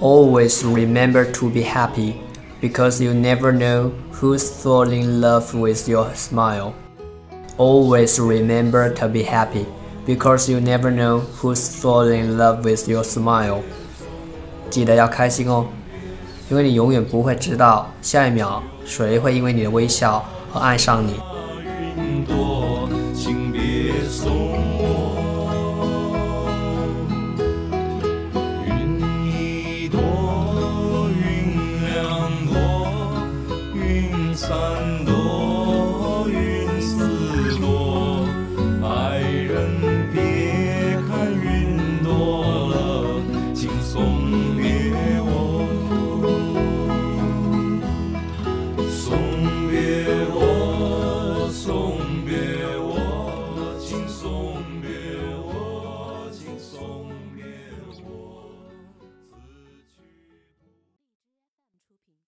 Always remember to be happy, because you never know who's falling in love with your smile. Always remember to be happy, because you never know who's falling in love with your smile. 记得要开心哦。因为你永远不会知道下一秒谁会因为你的微笑而爱上你。云，一朵，云两朵，云三朵，总别。